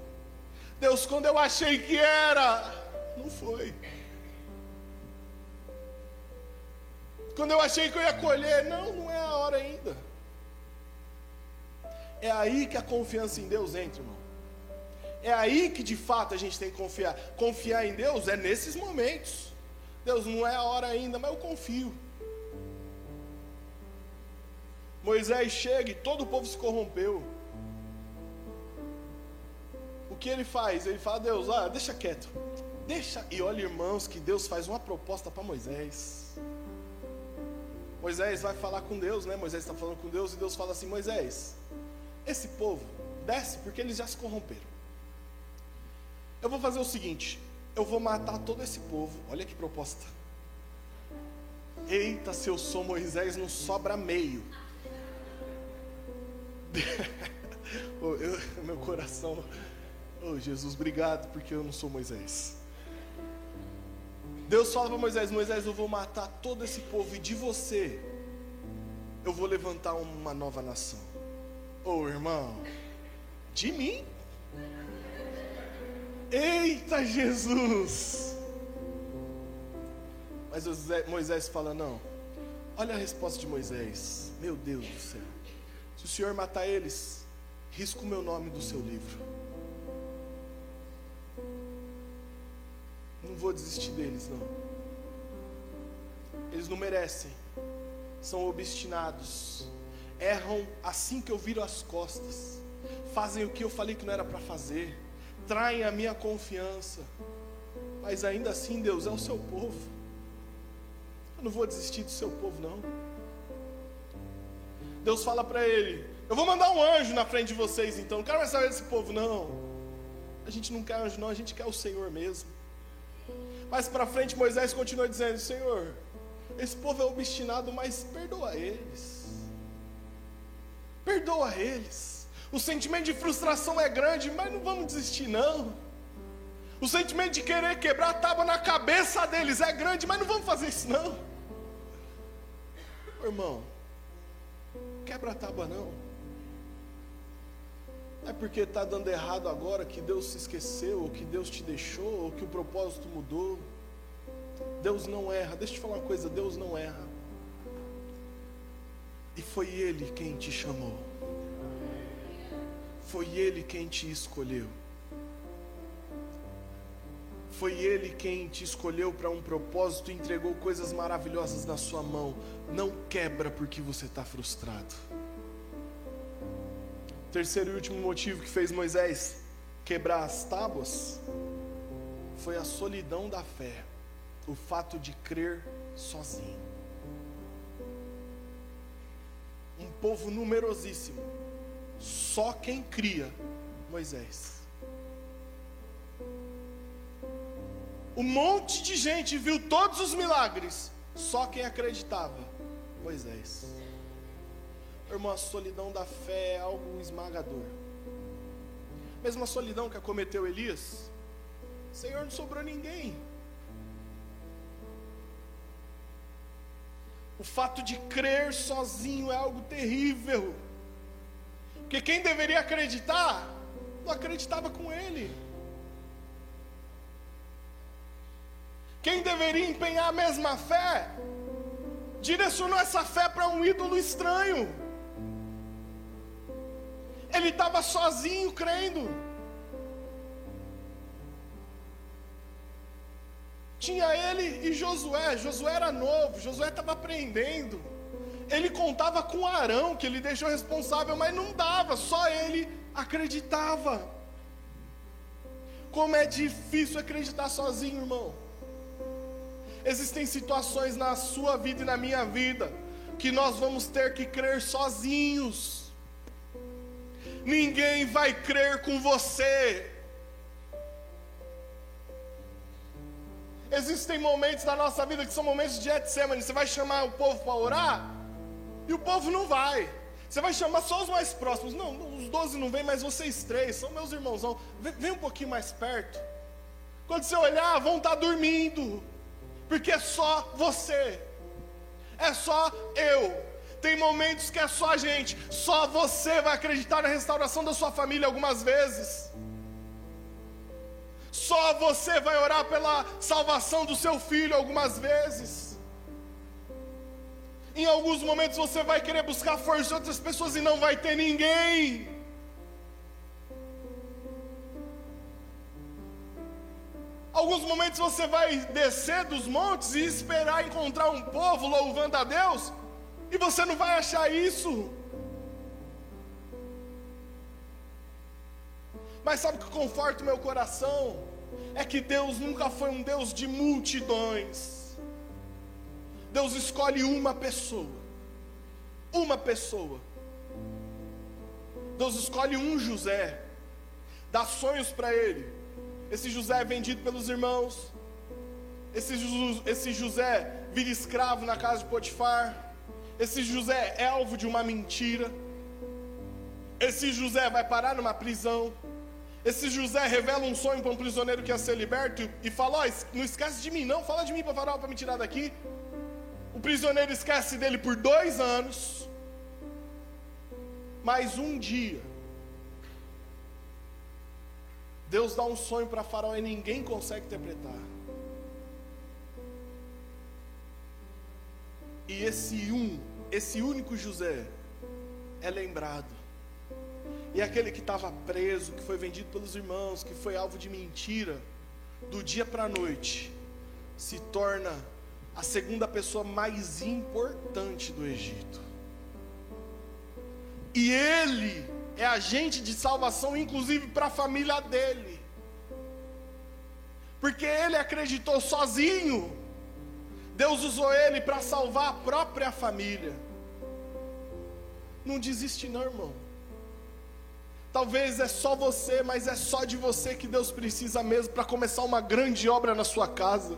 Deus, quando eu achei que era, não foi. Quando eu achei que eu ia colher, não, não é a hora ainda. É aí que a confiança em Deus entra, irmão. É aí que de fato a gente tem que confiar. Confiar em Deus é nesses momentos. Deus, não é a hora ainda, mas eu confio. Moisés chega e todo o povo se corrompeu o que ele faz? Ele fala, Deus, ah, deixa quieto. Deixa. E olha, irmãos, que Deus faz uma proposta para Moisés. Moisés vai falar com Deus, né? Moisés está falando com Deus e Deus fala assim: Moisés, esse povo desce porque eles já se corromperam. Eu vou fazer o seguinte: eu vou matar todo esse povo. Olha que proposta. Eita, se eu sou Moisés, não sobra meio. oh, eu, meu coração. Oh, Jesus, obrigado porque eu não sou Moisés. Deus fala para Moisés: Moisés, eu vou matar todo esse povo e de você eu vou levantar uma nova nação. Oh, irmão, de mim? Eita Jesus! Mas Moisés fala: Não, olha a resposta de Moisés. Meu Deus do céu. Se o Senhor matar eles, risco o meu nome do seu livro. Não vou desistir deles, não. Eles não merecem. São obstinados. Erram assim que eu viro as costas. Fazem o que eu falei que não era para fazer. Traem a minha confiança. Mas ainda assim, Deus é o seu povo. Eu não vou desistir do seu povo, não. Deus fala para ele: Eu vou mandar um anjo na frente de vocês, então. Não quero mais saber desse povo, não. A gente não quer anjo, não, a gente quer o Senhor mesmo. Mas para frente, Moisés continua dizendo: Senhor, esse povo é obstinado, mas perdoa eles. Perdoa eles. O sentimento de frustração é grande, mas não vamos desistir, não. O sentimento de querer quebrar a tábua na cabeça deles é grande, mas não vamos fazer isso, não. Irmão, quebra a tábua não. Não é porque está dando errado agora que Deus se esqueceu, ou que Deus te deixou, ou que o propósito mudou. Deus não erra. Deixa eu te falar uma coisa: Deus não erra. E foi Ele quem te chamou. Foi Ele quem te escolheu. Foi Ele quem te escolheu para um propósito e entregou coisas maravilhosas na sua mão. Não quebra porque você está frustrado. Terceiro e último motivo que fez Moisés quebrar as tábuas foi a solidão da fé, o fato de crer sozinho. Um povo numerosíssimo, só quem cria, Moisés. Um monte de gente viu todos os milagres, só quem acreditava, Moisés. Irmão, a solidão da fé é algo esmagador. Mesmo a solidão que acometeu Elias, Senhor, não sobrou ninguém. O fato de crer sozinho é algo terrível. Porque quem deveria acreditar, não acreditava com ele. Quem deveria empenhar a mesma fé, direcionou essa fé para um ídolo estranho. Ele estava sozinho crendo. Tinha ele e Josué. Josué era novo, Josué estava aprendendo. Ele contava com Arão, que ele deixou responsável, mas não dava, só ele acreditava. Como é difícil acreditar sozinho, irmão. Existem situações na sua vida e na minha vida que nós vamos ter que crer sozinhos. Ninguém vai crer com você. Existem momentos na nossa vida que são momentos de Getsemane. Você vai chamar o povo para orar e o povo não vai. Você vai chamar só os mais próximos. Não, os doze não vêm, mas vocês três são meus irmãozão. Vem, vem um pouquinho mais perto. Quando você olhar, vão estar dormindo porque é só você, é só eu. Tem momentos que é só a gente, só você vai acreditar na restauração da sua família algumas vezes. Só você vai orar pela salvação do seu filho algumas vezes. Em alguns momentos você vai querer buscar força de outras pessoas e não vai ter ninguém. Alguns momentos você vai descer dos montes e esperar encontrar um povo louvando a Deus, e você não vai achar isso. Mas sabe o que conforta o meu coração? É que Deus nunca foi um Deus de multidões. Deus escolhe uma pessoa. Uma pessoa. Deus escolhe um José. Dá sonhos para ele esse José é vendido pelos irmãos. esse, esse José vira escravo na casa de Potifar. Esse José é alvo de uma mentira. Esse José vai parar numa prisão. Esse José revela um sonho para um prisioneiro que ia ser liberto e fala: oh, não esquece de mim, não, fala de mim para Faraó para me tirar daqui. O prisioneiro esquece dele por dois anos. Mas um dia, Deus dá um sonho para Faraó e ninguém consegue interpretar. E esse um, esse único José, é lembrado. E aquele que estava preso, que foi vendido pelos irmãos, que foi alvo de mentira, do dia para a noite, se torna a segunda pessoa mais importante do Egito. E ele é agente de salvação, inclusive para a família dele. Porque ele acreditou sozinho. Deus usou ele para salvar a própria família. Não desiste, não, irmão. Talvez é só você, mas é só de você que Deus precisa mesmo para começar uma grande obra na sua casa.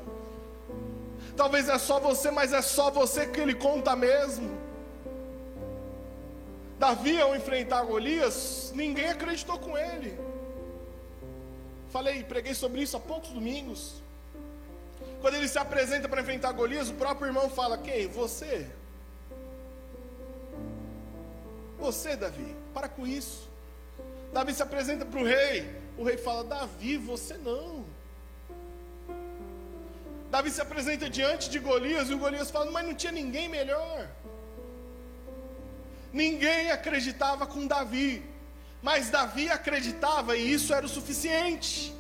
Talvez é só você, mas é só você que Ele conta mesmo. Davi, ao enfrentar Golias, ninguém acreditou com ele. Falei, preguei sobre isso há poucos domingos. Quando ele se apresenta para enfrentar Golias, o próprio irmão fala: Quem? Você? Você, Davi, para com isso. Davi se apresenta para o rei. O rei fala: Davi, você não. Davi se apresenta diante de Golias e o Golias fala: Mas não tinha ninguém melhor. Ninguém acreditava com Davi, mas Davi acreditava e isso era o suficiente.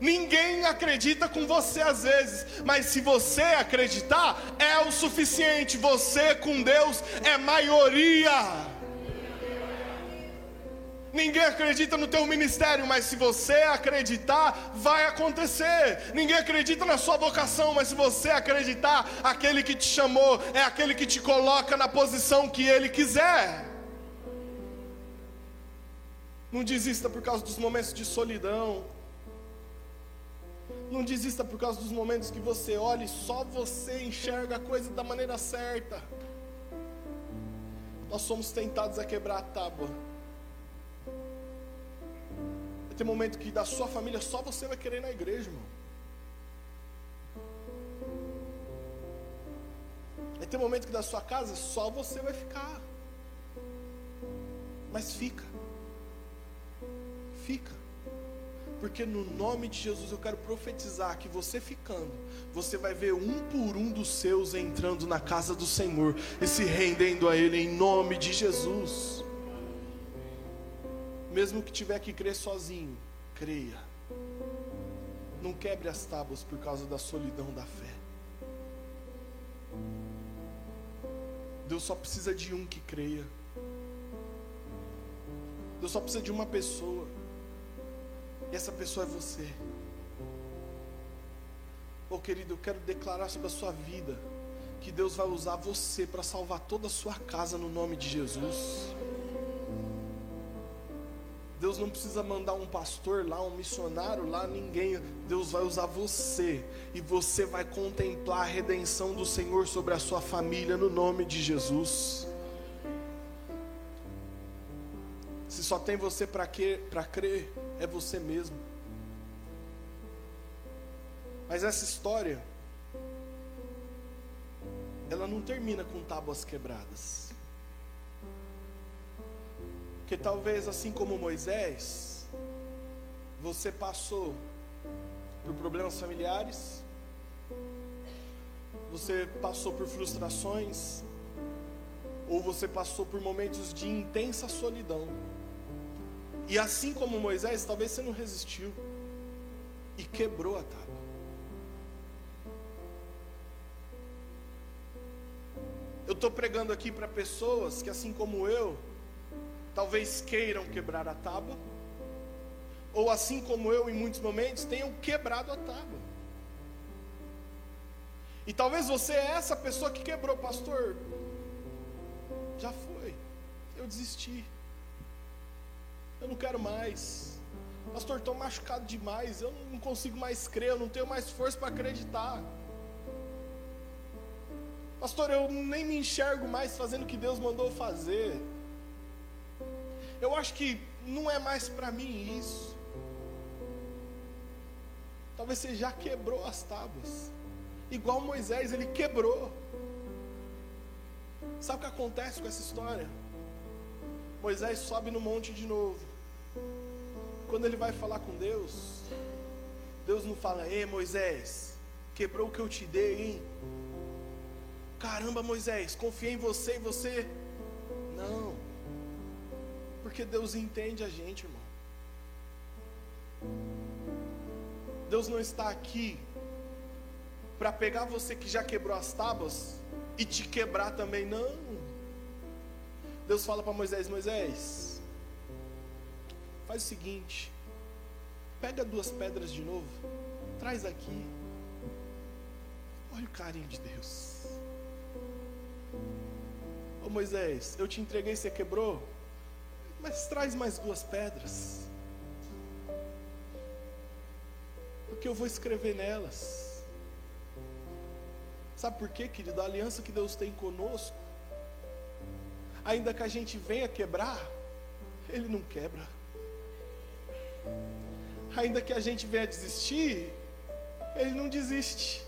Ninguém acredita com você às vezes, mas se você acreditar, é o suficiente. Você com Deus é maioria. Ninguém acredita no teu ministério, mas se você acreditar, vai acontecer. Ninguém acredita na sua vocação, mas se você acreditar, aquele que te chamou é aquele que te coloca na posição que ele quiser. Não desista por causa dos momentos de solidão. Não desista por causa dos momentos que você olha e só você enxerga a coisa da maneira certa. Nós somos tentados a quebrar a tábua ter momento que da sua família só você vai querer ir na igreja, irmão. Vai ter momento que da sua casa só você vai ficar. Mas fica. Fica. Porque no nome de Jesus eu quero profetizar que você ficando, você vai ver um por um dos seus entrando na casa do Senhor e se rendendo a Ele em nome de Jesus mesmo que tiver que crer sozinho, creia. Não quebre as tábuas por causa da solidão da fé. Deus só precisa de um que creia. Deus só precisa de uma pessoa. E essa pessoa é você. Oh querido, eu quero declarar sobre a sua vida que Deus vai usar você para salvar toda a sua casa no nome de Jesus. Deus não precisa mandar um pastor lá, um missionário lá, ninguém. Deus vai usar você e você vai contemplar a redenção do Senhor sobre a sua família no nome de Jesus. Se só tem você para crer, é você mesmo. Mas essa história, ela não termina com tábuas quebradas. Porque talvez assim como Moisés, você passou por problemas familiares, você passou por frustrações, ou você passou por momentos de intensa solidão. E assim como Moisés, talvez você não resistiu e quebrou a tábua. Eu estou pregando aqui para pessoas que, assim como eu, talvez queiram quebrar a tábua, ou assim como eu, em muitos momentos, tenham quebrado a tábua. E talvez você é essa pessoa que quebrou, pastor. Já foi, eu desisti, eu não quero mais. Pastor, estou machucado demais, eu não consigo mais crer, eu não tenho mais força para acreditar. Pastor, eu nem me enxergo mais fazendo o que Deus mandou fazer. Eu acho que não é mais para mim isso. Talvez você já quebrou as tábuas. Igual Moisés, ele quebrou. Sabe o que acontece com essa história? Moisés sobe no monte de novo. Quando ele vai falar com Deus, Deus não fala, ei Moisés, quebrou o que eu te dei, hein? Caramba, Moisés, confiei em você e você. Não. Porque Deus entende a gente, irmão. Deus não está aqui para pegar você que já quebrou as tábuas e te quebrar também, não. Deus fala para Moisés: Moisés, faz o seguinte, pega duas pedras de novo, traz aqui. Olha o carinho de Deus. Ô Moisés, eu te entreguei, você quebrou, mas traz mais duas pedras. Porque eu vou escrever nelas. Sabe por quê, querido? A aliança que Deus tem conosco, ainda que a gente venha quebrar, Ele não quebra. Ainda que a gente venha desistir, Ele não desiste.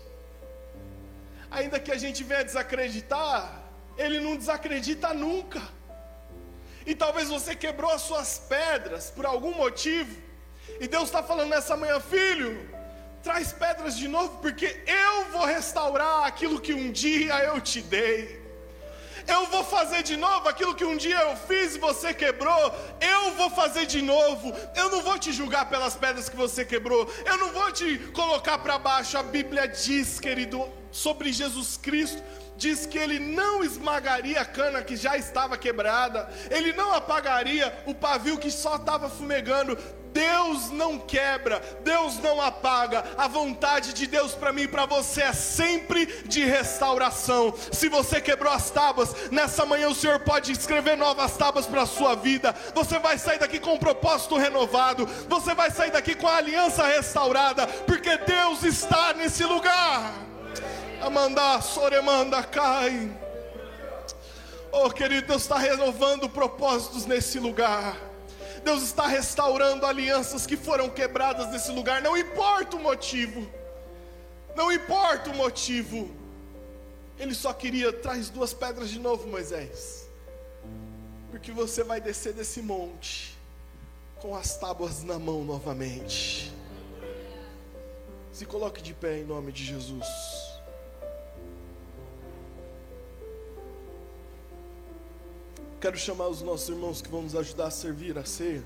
Ainda que a gente venha desacreditar, Ele não desacredita nunca. E talvez você quebrou as suas pedras por algum motivo, e Deus está falando nessa manhã, filho, traz pedras de novo, porque eu vou restaurar aquilo que um dia eu te dei. Eu vou fazer de novo aquilo que um dia eu fiz e você quebrou. Eu vou fazer de novo. Eu não vou te julgar pelas pedras que você quebrou. Eu não vou te colocar para baixo. A Bíblia diz, querido, sobre Jesus Cristo diz que ele não esmagaria a cana que já estava quebrada, ele não apagaria o pavio que só estava fumegando. Deus não quebra, Deus não apaga. A vontade de Deus para mim e para você é sempre de restauração. Se você quebrou as tábuas, nessa manhã o Senhor pode escrever novas tábuas para a sua vida. Você vai sair daqui com um propósito renovado, você vai sair daqui com a aliança restaurada, porque Deus está nesse lugar. Amanda, Soremanda, cai. Oh, querido, Deus está renovando propósitos nesse lugar. Deus está restaurando alianças que foram quebradas nesse lugar, não importa o motivo, não importa o motivo, Ele só queria, traz duas pedras de novo, Moisés, porque você vai descer desse monte com as tábuas na mão novamente. Se coloque de pé em nome de Jesus. Quero chamar os nossos irmãos que vão nos ajudar a servir a ceia.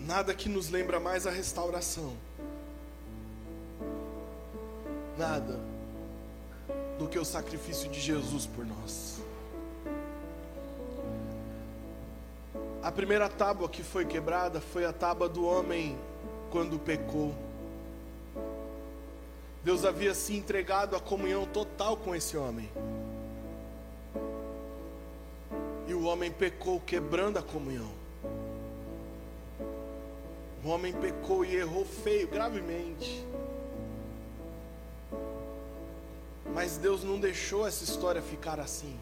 Nada que nos lembra mais a restauração. Nada do que o sacrifício de Jesus por nós. A primeira tábua que foi quebrada foi a tábua do homem quando pecou. Deus havia se entregado à comunhão total com esse homem. E o homem pecou, quebrando a comunhão. O homem pecou e errou feio, gravemente. Mas Deus não deixou essa história ficar assim.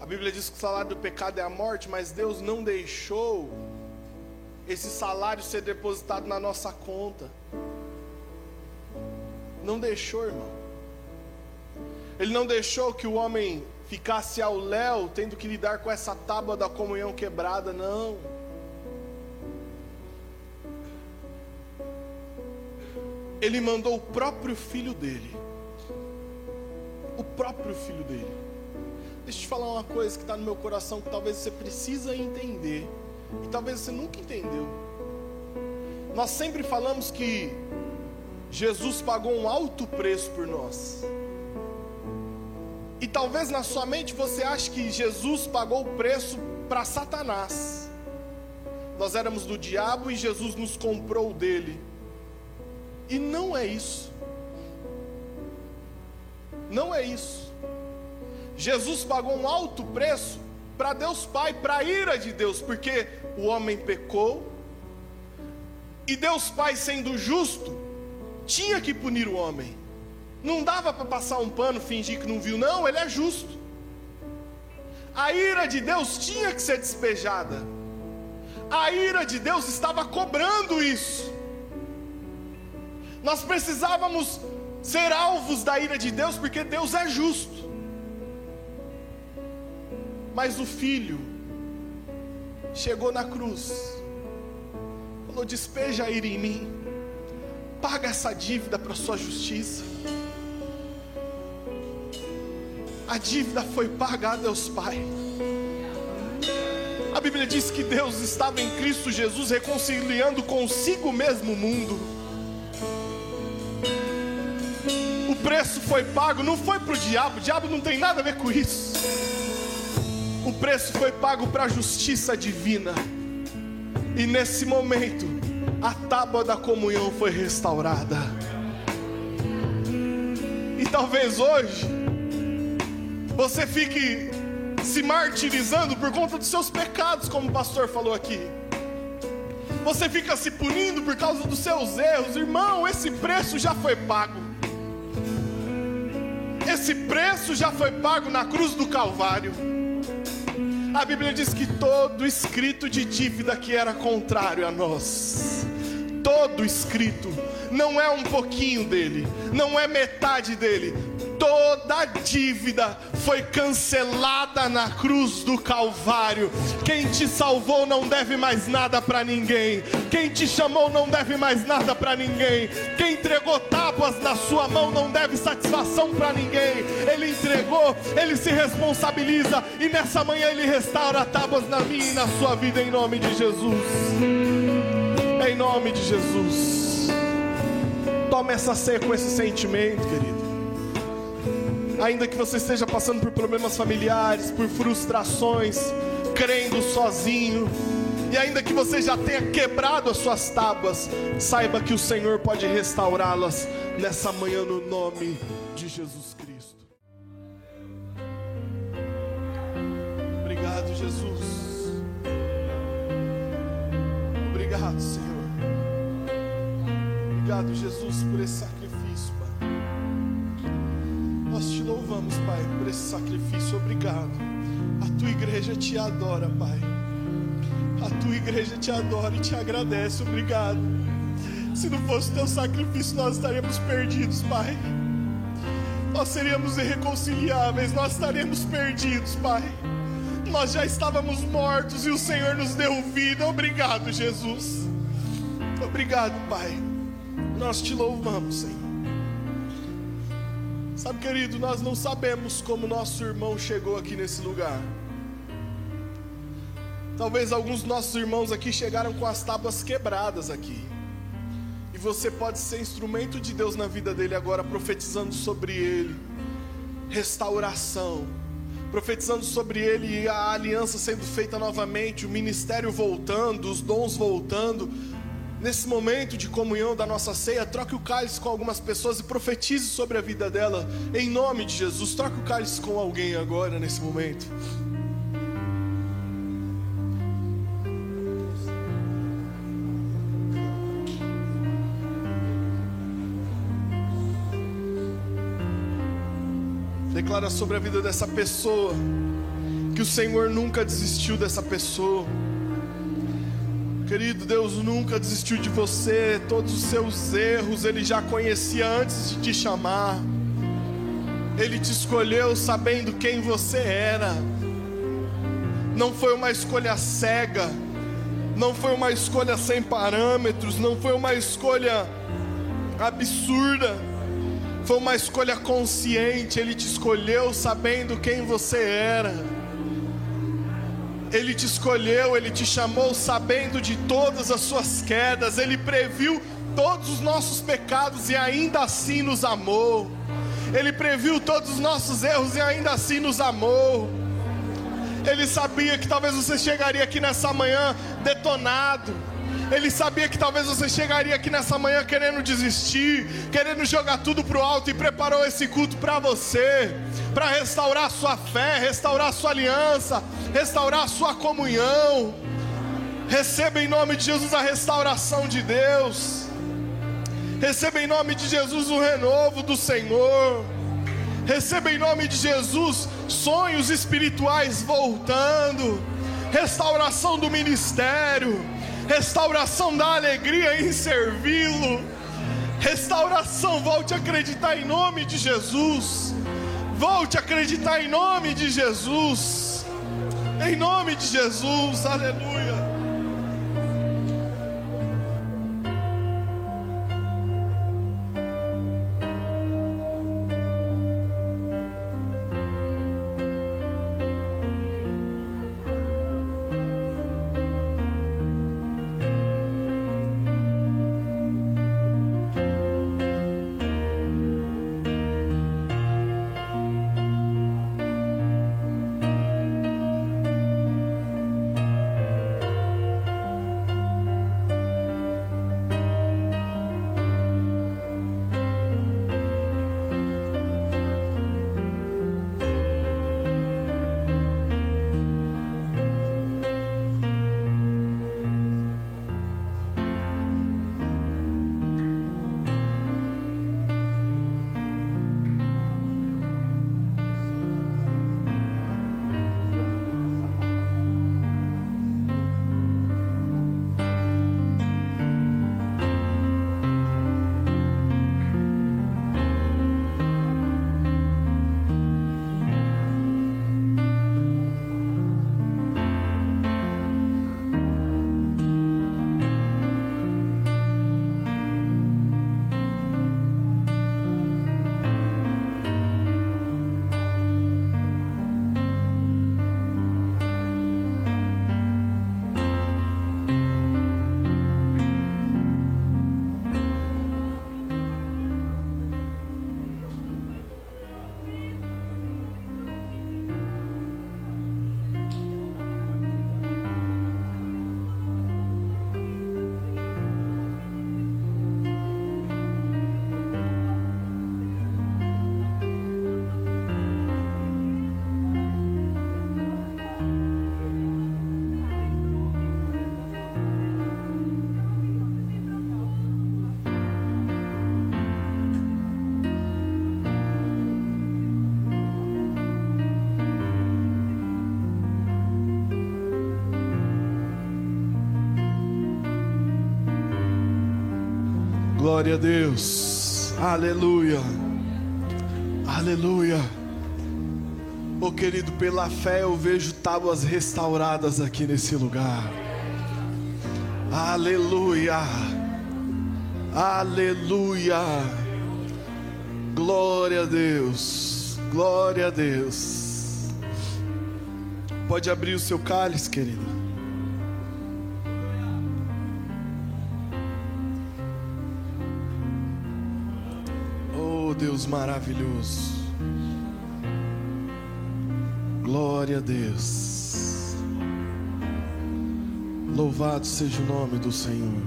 A Bíblia diz que o salário do pecado é a morte, mas Deus não deixou esse salário ser depositado na nossa conta. Não deixou, irmão. Ele não deixou que o homem ficasse ao léu, tendo que lidar com essa tábua da comunhão quebrada, não. Ele mandou o próprio filho dele. O próprio filho dele. Deixa eu te falar uma coisa que está no meu coração que talvez você precisa entender. E talvez você nunca entendeu. Nós sempre falamos que Jesus pagou um alto preço por nós. E talvez na sua mente você ache que Jesus pagou o preço para Satanás. Nós éramos do diabo e Jesus nos comprou dele. E não é isso. Não é isso. Jesus pagou um alto preço para Deus Pai, para a ira de Deus, porque o homem pecou, e Deus Pai, sendo justo, tinha que punir o homem. Não dava para passar um pano, fingir que não viu, não, ele é justo. A ira de Deus tinha que ser despejada. A ira de Deus estava cobrando isso. Nós precisávamos ser alvos da ira de Deus, porque Deus é justo. Mas o filho chegou na cruz, falou: despeja a ira em mim, paga essa dívida para a sua justiça. A dívida foi paga a Deus Pai. A Bíblia diz que Deus estava em Cristo Jesus reconciliando consigo mesmo o mundo. O preço foi pago, não foi para o diabo, o diabo não tem nada a ver com isso. O preço foi pago para a justiça divina. E nesse momento, a tábua da comunhão foi restaurada. E talvez hoje, você fique se martirizando por conta dos seus pecados, como o pastor falou aqui. Você fica se punindo por causa dos seus erros, irmão. Esse preço já foi pago. Esse preço já foi pago na cruz do Calvário. A Bíblia diz que todo escrito de dívida que era contrário a nós, todo escrito, não é um pouquinho dele, não é metade dele, toda dívida foi cancelada na cruz do Calvário. Quem te salvou não deve mais nada para ninguém. Quem te chamou não deve mais nada para ninguém. Quem entregou tábuas na sua mão não deve satisfação para ninguém. Ele entregou, ele se responsabiliza e nessa manhã ele restaura tábuas na minha e na sua vida em nome de Jesus. Em nome de Jesus. Tome essa ceia com esse sentimento, querido ainda que você esteja passando por problemas familiares, por frustrações, crendo sozinho, e ainda que você já tenha quebrado as suas tábuas, saiba que o Senhor pode restaurá-las nessa manhã no nome de Jesus Cristo. Obrigado, Jesus. Obrigado, Senhor. Obrigado, Jesus, por esse sacrifício, Pai. Nós te louvamos, Pai, por esse sacrifício. Obrigado. A tua igreja te adora, Pai. A tua igreja te adora e te agradece. Obrigado. Se não fosse o teu sacrifício, nós estaríamos perdidos, Pai. Nós seríamos irreconciliáveis, nós estaríamos perdidos, Pai. Nós já estávamos mortos e o Senhor nos deu vida. Obrigado, Jesus. Obrigado, Pai. Nós te louvamos, Senhor. Sabe, querido, nós não sabemos como nosso irmão chegou aqui nesse lugar. Talvez alguns dos nossos irmãos aqui chegaram com as tábuas quebradas aqui. E você pode ser instrumento de Deus na vida dele agora, profetizando sobre ele restauração, profetizando sobre ele a aliança sendo feita novamente, o ministério voltando, os dons voltando. Nesse momento de comunhão da nossa ceia, troque o cálice com algumas pessoas e profetize sobre a vida dela, em nome de Jesus. Troque o cálice com alguém agora, nesse momento. Declara sobre a vida dessa pessoa que o Senhor nunca desistiu dessa pessoa. Querido, Deus nunca desistiu de você, todos os seus erros Ele já conhecia antes de te chamar. Ele te escolheu sabendo quem você era. Não foi uma escolha cega, não foi uma escolha sem parâmetros, não foi uma escolha absurda, foi uma escolha consciente. Ele te escolheu sabendo quem você era. Ele te escolheu, Ele te chamou sabendo de todas as suas quedas, Ele previu todos os nossos pecados e ainda assim nos amou. Ele previu todos os nossos erros e ainda assim nos amou. Ele sabia que talvez você chegaria aqui nessa manhã detonado, Ele sabia que talvez você chegaria aqui nessa manhã querendo desistir, querendo jogar tudo pro alto e preparou esse culto para você, para restaurar sua fé, restaurar sua aliança, restaurar sua comunhão. Receba em nome de Jesus a restauração de Deus. Receba em nome de Jesus o renovo do Senhor. Receba em nome de Jesus sonhos espirituais voltando, restauração do ministério, restauração da alegria em servi-lo, restauração. Volte a acreditar em nome de Jesus. Volte a acreditar em nome de Jesus. Em nome de Jesus, aleluia. Glória a Deus. Aleluia. Aleluia. Oh querido, pela fé eu vejo tábuas restauradas aqui nesse lugar. Aleluia. Aleluia. Glória a Deus. Glória a Deus. Pode abrir o seu cálice, querido. Deus maravilhoso. Glória a Deus. Louvado seja o nome do Senhor.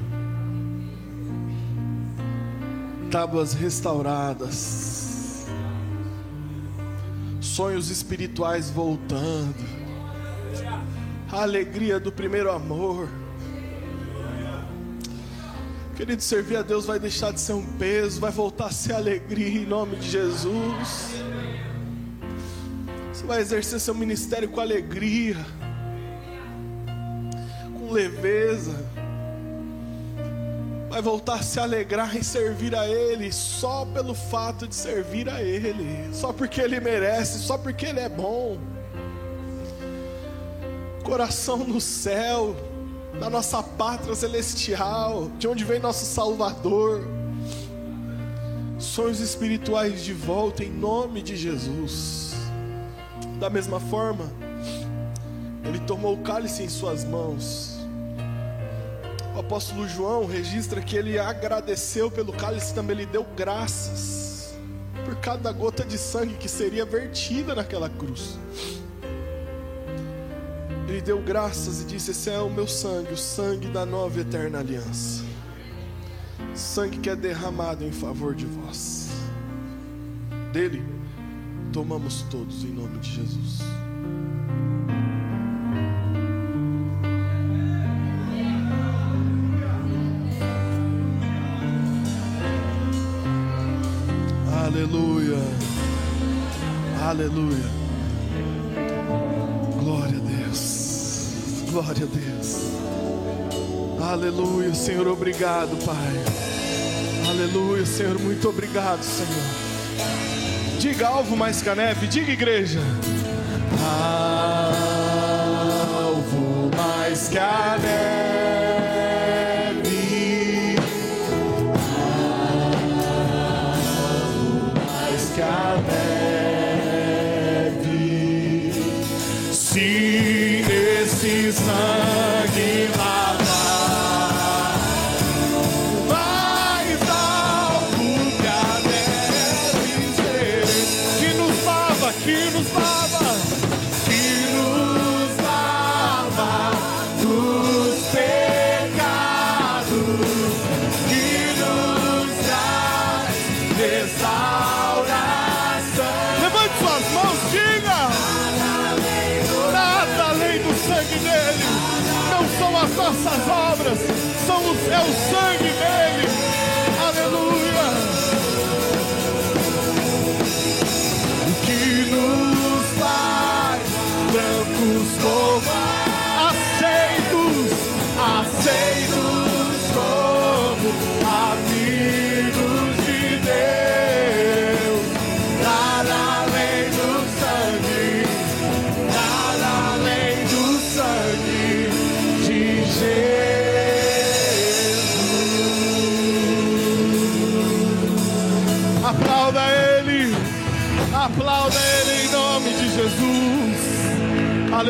Tábuas restauradas. Sonhos espirituais voltando. A alegria do primeiro amor Querido, servir a Deus vai deixar de ser um peso, vai voltar a ser alegria em nome de Jesus. Você vai exercer seu ministério com alegria, com leveza. Vai voltar a se alegrar em servir a Ele, só pelo fato de servir a Ele, só porque Ele merece, só porque Ele é bom. Coração no céu da nossa pátria celestial, de onde vem nosso Salvador. Sonhos espirituais de volta em nome de Jesus. Da mesma forma, ele tomou o cálice em suas mãos. O apóstolo João registra que ele agradeceu pelo cálice, também ele deu graças por cada gota de sangue que seria vertida naquela cruz. Ele deu graças e disse: Esse é o meu sangue, o sangue da nova e eterna aliança. Sangue que é derramado em favor de vós. Dele tomamos todos em nome de Jesus. Aleluia. Aleluia. Glória a Deus. Aleluia, Senhor, obrigado, Pai. Aleluia, Senhor, muito obrigado, Senhor. Diga alvo mais que a neve, diga igreja. Alvo mais que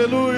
Aleluia.